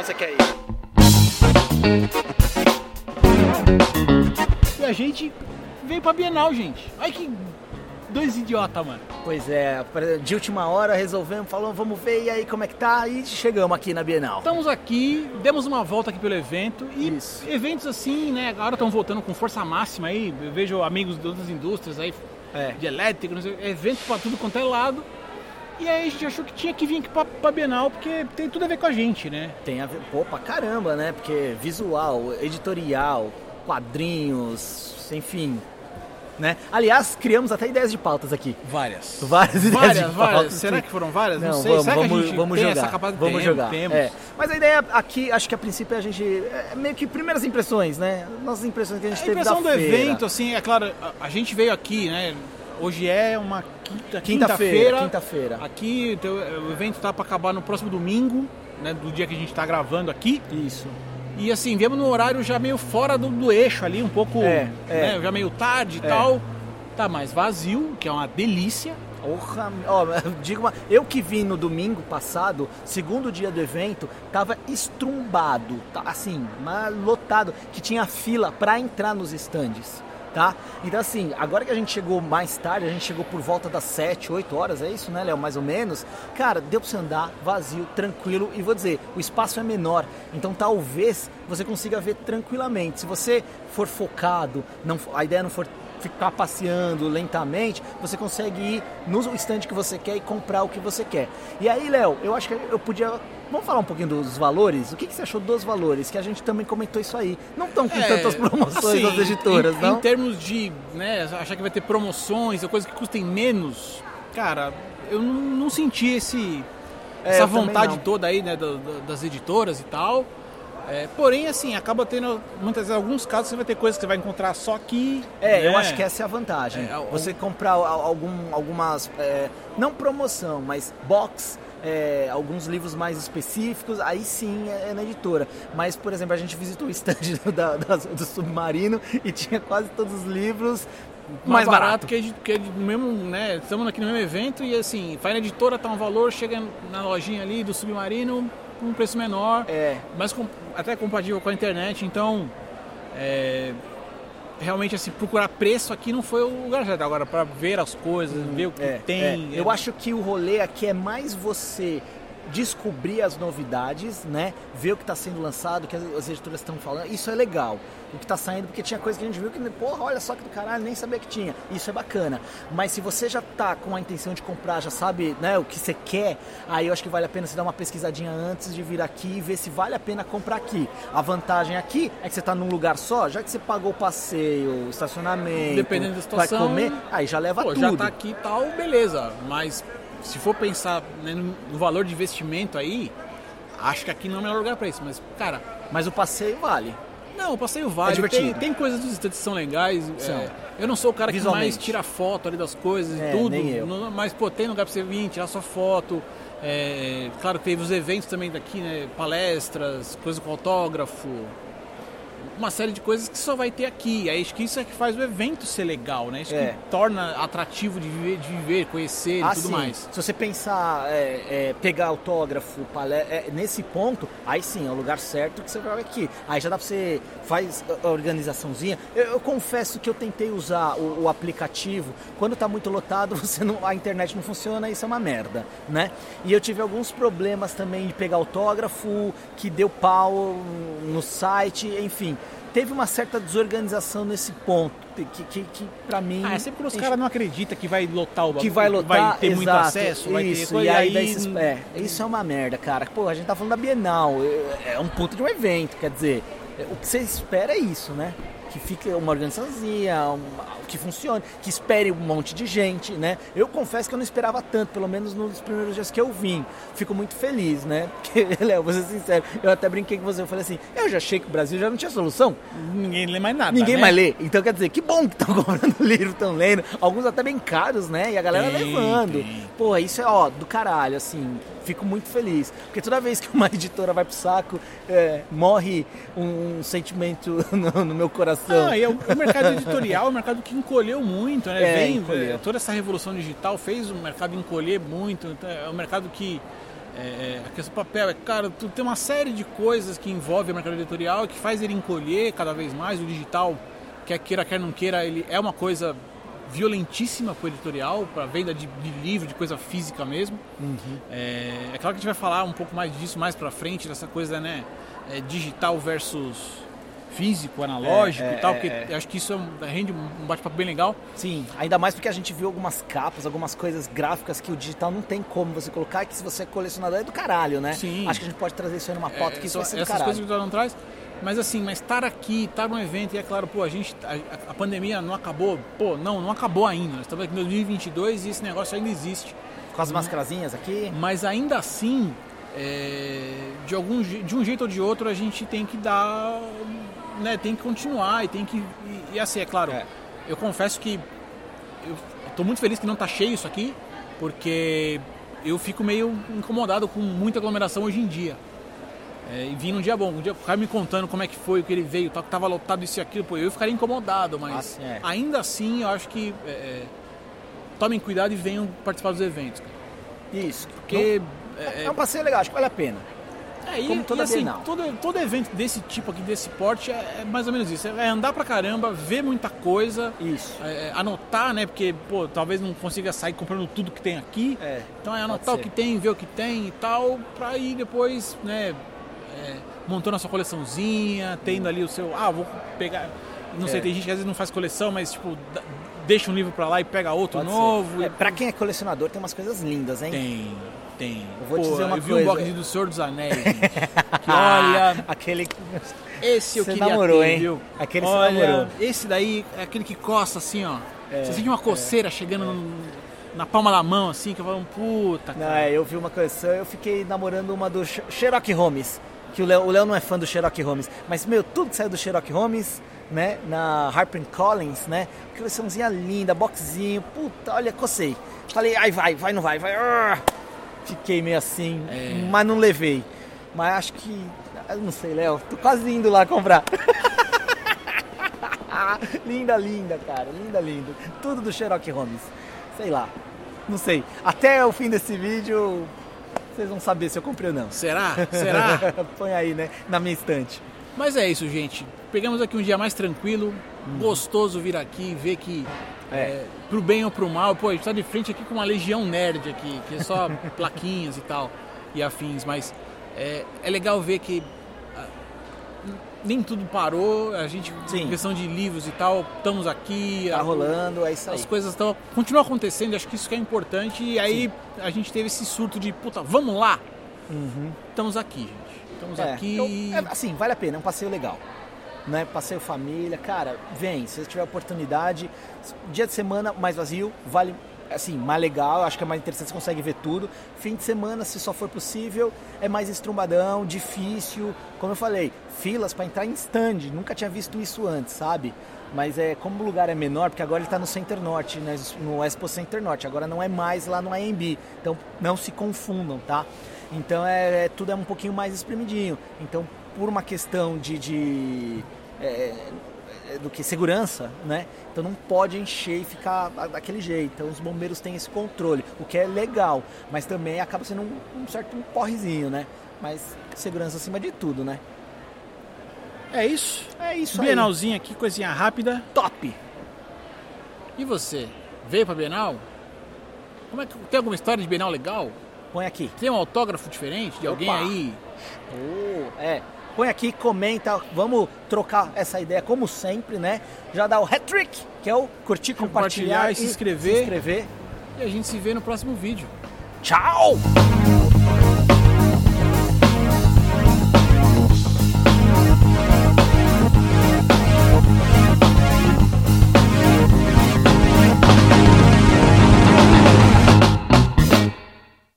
onde você quer ir? E a gente veio pra Bienal, gente. Olha que dois idiotas, mano. Pois é, de última hora resolvemos, falamos, vamos ver e aí como é que tá e chegamos aqui na Bienal. Estamos aqui, demos uma volta aqui pelo evento e Isso. eventos assim, né? Agora estão voltando com força máxima aí. Eu vejo amigos de outras indústrias aí, É. de elétrico, não sei, evento pra tudo quanto é lado. E aí a gente achou que tinha que vir aqui pra, pra Bienal porque tem tudo a ver com a gente, né? Tem a ver, pô, pra caramba, né? Porque visual, editorial, quadrinhos, enfim, né? Aliás, criamos até ideias de pautas aqui. Várias. Várias ideias Várias, de várias. pautas. Será sim. que foram várias? Não, Não, sei. vamos, Será que vamos, a gente vamos jogar. Vamos Temos, jogar. Temos. É. Mas a ideia aqui, acho que a princípio é a gente. É meio que primeiras impressões, né? Nossas impressões que a gente A teve impressão da do feira. evento, assim, é claro, a, a gente veio aqui, né? Hoje é uma quinta- Quinta-feira. quinta-feira. Aqui, então, o evento tá para acabar no próximo domingo, né? Do dia que a gente tá gravando aqui. Isso. E assim, viemos no horário já meio fora do, do eixo ali, um pouco. É, é. né, já meio tarde e É. tal. Tá mais vazio, que é uma delícia. Porra, ó, digo uma, eu que vim no domingo passado, segundo dia do evento, tava estrumbado, tá, assim, lotado, que tinha fila pra entrar nos estandes, tá? Então assim, agora que a gente chegou mais tarde, a gente chegou por volta das 7, 8 horas, é isso, né, Léo, mais ou menos? Cara, deu pra você andar vazio, tranquilo, e vou dizer, o espaço é menor, então talvez você consiga ver tranquilamente. Se você for focado, não, a ideia não for ficar passeando lentamente, você consegue ir no stand que você quer e comprar o que você quer. E aí, Léo, eu acho que eu podia. Vamos falar um pouquinho dos valores? O que, que você achou dos valores? Que a gente também comentou isso aí. Não estão com É, tantas promoções assim, as editoras, em, não? Em termos de né, achar que vai ter promoções ou coisas que custem menos, cara, eu não, não senti esse, É, essa eu vontade toda aí né, do- do- das editoras e tal. É, porém, assim, acaba tendo, muitas vezes, alguns casos você vai ter coisas que você vai encontrar só aqui. É, eu né? acho que essa é a vantagem. É, Você comprar al- algum, algumas, é, não promoção, mas box, é, alguns livros mais específicos, aí sim é, é na editora. Mas, por exemplo, a gente visitou o stand do, da- do Submarino e tinha quase todos os livros mais, mais barato. barato que, gente- que é mesmo, né? Estamos aqui no mesmo evento e assim, vai na editora, tá um valor, chega na lojinha ali do Submarino com um preço menor, É, mas com- até compatível com a internet, então é, realmente assim, procurar preço aqui não foi o lugar certo. Agora, para ver as coisas, ver o que é, tem. é. Eu é- acho que o rolê aqui é mais você descobrir as novidades, né? Ver o que está sendo lançado, o que as, as editoras estão falando. Isso é legal. O que está saindo, porque tinha coisa que a gente viu que, porra, olha só que do caralho, nem sabia que tinha. Isso é bacana. Mas se você já tá com a intenção de comprar, já sabe né, o que você quer, aí eu acho que vale a pena você dar uma pesquisadinha antes de vir aqui e ver se vale a pena comprar aqui. A vantagem aqui é que você tá num lugar só, já que você pagou o passeio, o estacionamento, Dependendo da situação, vai comer, aí já leva Pô, tudo. já tá aqui e tal, beleza. Mas se for pensar né, no valor de investimento aí, acho que aqui não é o melhor lugar para isso. Mas, cara, Mas o passeio vale. Não, o passeio vale. É divertido. tem, tem coisas dos estantes que são legais. São. é, eu não sou o cara que mais tira foto ali das coisas É, e tudo. nem eu. não- mas, pô, tem lugar pra você vir, tirar sua foto. É, claro teve os eventos também daqui, né? Palestras, coisas com autógrafo. Uma série de coisas que só vai ter aqui. Aí acho que isso é que faz o evento ser legal, né? Isso É. que torna atrativo de viver, de viver conhecer Ah, e tudo sim. mais. Se você pensar, é, é, pegar autógrafo, palé- é, nesse ponto, aí sim, é o lugar certo que você vai aqui. Aí já dá pra você, faz a a organizaçãozinha. Eu, eu confesso que eu tentei usar o, o aplicativo, quando tá muito lotado, você não, a internet não funciona, isso é uma merda, né? E eu tive alguns problemas também de pegar autógrafo, que deu pau no site, enfim. Teve uma certa desorganização nesse ponto, que, que, que pra mim... Ah, é sempre quando os caras não acreditam que vai lotar o que vai lotar, vai ter muito exato, acesso, vai ter isso, coisa, e aí, daí esses- é, isso é uma merda, cara. Pô, a gente tá falando da Bienal, é, é um ponto de um evento, quer dizer, é, o que você espera é isso, né? Que fique uma organizaçãozinha, uma- que funcione, que espere um monte de gente, né? Eu confesso que eu não esperava tanto, pelo menos nos primeiros dias que eu vim. Fico muito feliz, né? Porque, Léo, vou ser sincero, eu até brinquei com você, eu falei assim, eu já achei que o Brasil já não tinha solução. Ninguém lê mais nada. Ninguém né? mais lê. Então quer dizer, que bom que estão comprando livro, estão lendo. Alguns até bem caros, né? E a galera Tem, levando. tem. Porra, isso é ó, do caralho, assim. Fico muito feliz. Porque toda vez que uma editora vai pro saco, é, morre um, sentimento no, no meu coração. Não, e o, o mercado editorial é um mercado que encolheu muito, né? É, Vem, encolheu. é, toda essa revolução digital fez o mercado encolher muito. então É um mercado que é, a questão do papel é, cara, tu tem uma série de coisas que envolve o mercado editorial que faz ele encolher cada vez mais. O digital, quer queira, quer não queira, ele é uma coisa violentíssima para o editorial, para venda de, de, livro, de coisa física mesmo. Uhum. É, é, claro que a gente vai falar um pouco mais disso mais para frente, dessa coisa né, é, digital versus físico, analógico é, e tal, é, porque é. acho que isso é rende um bate-papo bem legal. Sim, ainda mais porque a gente viu algumas capas, algumas coisas gráficas que o digital não tem como você colocar, que se você é colecionador é do caralho, né? Sim. Acho que a gente pode trazer isso aí numa pauta, que isso vai ser do Essas coisas que o não traz, mas assim, mas estar aqui, estar num evento, e é claro, pô, a gente, a, a pandemia não acabou, pô, não, não acabou ainda, nós estamos aqui em 2022 e esse negócio ainda existe. Com as mascarazinhas aqui? Mas ainda assim, é, de, algum, de um jeito ou de outro, a gente tem que dar né, tem que continuar e tem que. E, e assim, é claro, é. eu confesso que eu tô muito feliz que não tá cheio isso aqui, porque eu fico meio incomodado com muita aglomeração hoje em dia. É, e vim num dia bom, um dia o cara me contando como é que foi, o que ele veio, tal, que tava lotado isso e aquilo, pô, eu ficaria incomodado, mas ah, é. ainda assim eu acho que é, é, tomem cuidado e venham participar dos eventos. Cara. Isso, porque. Não, é, é um passeio legal, acho que vale a pena. É, Como toda e assim, todo, todo evento desse tipo aqui, desse porte, é, é, mais ou menos isso. É andar pra caramba, ver muita coisa. Isso. É, é anotar, né? Porque, pô, talvez não consiga sair comprando tudo que tem aqui. É, então é anotar o que tem, ver o que tem e tal, pra ir depois, né? É, montando a sua coleçãozinha, tendo ali o seu. Ah, vou pegar. Não sei, é. tem gente que às vezes não faz coleção, mas tipo, deixa um livro pra lá e pega outro Pode novo. É, pra quem é colecionador, tem umas coisas lindas, hein? Tem tem. Eu vou Pô, dizer uma eu coisa. vi um box do Senhor dos Anéis, gente, que olha... aquele... Esse eu você queria namorou, ter, hein? viu? Aquele olha, você namorou. Esse daí é aquele que coça assim, ó. É, você sente uma coceira é, chegando é. no, na palma da mão, assim, que eu falo, puta, cara. Não, é, eu vi uma coleção, eu fiquei namorando uma do Sherlock Holmes. Que o Léo, o Léo não é fã do Sherlock Holmes. Mas, meu, tudo que saiu do Sherlock Holmes né, na Harper Collins, né, coleçãozinha linda, boxzinho, puta, olha, cocei. Falei, ai vai, vai, não vai, vai. Fiquei meio assim, é. mas não levei. Mas acho que. Eu não sei, Léo. Tô quase indo lá comprar. linda, linda, cara. Linda, linda. Tudo do Sherlock Holmes. Sei lá. Não sei. Até o fim desse vídeo, vocês vão saber se eu comprei ou não. Será? Será? Põe aí, né? Na minha estante. Mas é isso, gente. Pegamos aqui um dia mais tranquilo. Hum. Gostoso vir aqui, ver que é. é. pro bem ou pro mal, pô, a gente tá de frente aqui com uma legião nerd aqui, que é só plaquinhas e tal, e afins, mas é, é legal ver que ah, nem tudo parou, a gente, Sim. questão de livros e tal, estamos aqui. Tá a, rolando, é isso aí. As coisas estão. continuam acontecendo, acho que isso que é importante, e aí Sim. a gente teve esse surto de, puta, vamos lá! Uhum. Estamos aqui, gente. Estamos é, aqui. Então, é, assim, vale a pena, é um passeio legal né? Passeio família, cara, vem, se você tiver oportunidade. Dia de semana mais vazio, vale assim, mais legal, acho que é mais interessante, você consegue ver tudo. Fim de semana, se só for possível, é mais estrumbadão, difícil. Como eu falei, filas para entrar em stand, nunca tinha visto isso antes, sabe? Mas é como o lugar é menor, porque agora ele está no Center Norte, né, no Expo Center Norte, agora não é mais lá no AMB. Então não se confundam, tá? Então é, é tudo é um pouquinho mais espremidinho. Então por uma questão de, de é, é, do que segurança, né? Então não pode encher e ficar daquele jeito. Então os bombeiros têm esse controle, o que é legal, mas também acaba sendo um, um certo um porrezinho, né? Mas segurança acima de tudo, né? É isso. É isso Bienalzinha aqui, coisinha rápida. Top! E você? Veio pra Bienal? Como é que, tem alguma história de Bienal legal? Põe aqui. Tem um autógrafo diferente de Opa. alguém aí? Oh, é põe aqui, comenta, vamos trocar essa ideia como sempre, né? Já dá o hat-trick, que é o curtir, compartilhar, compartilhar e, se inscrever. se inscrever. E a gente se vê no próximo vídeo. Tchau!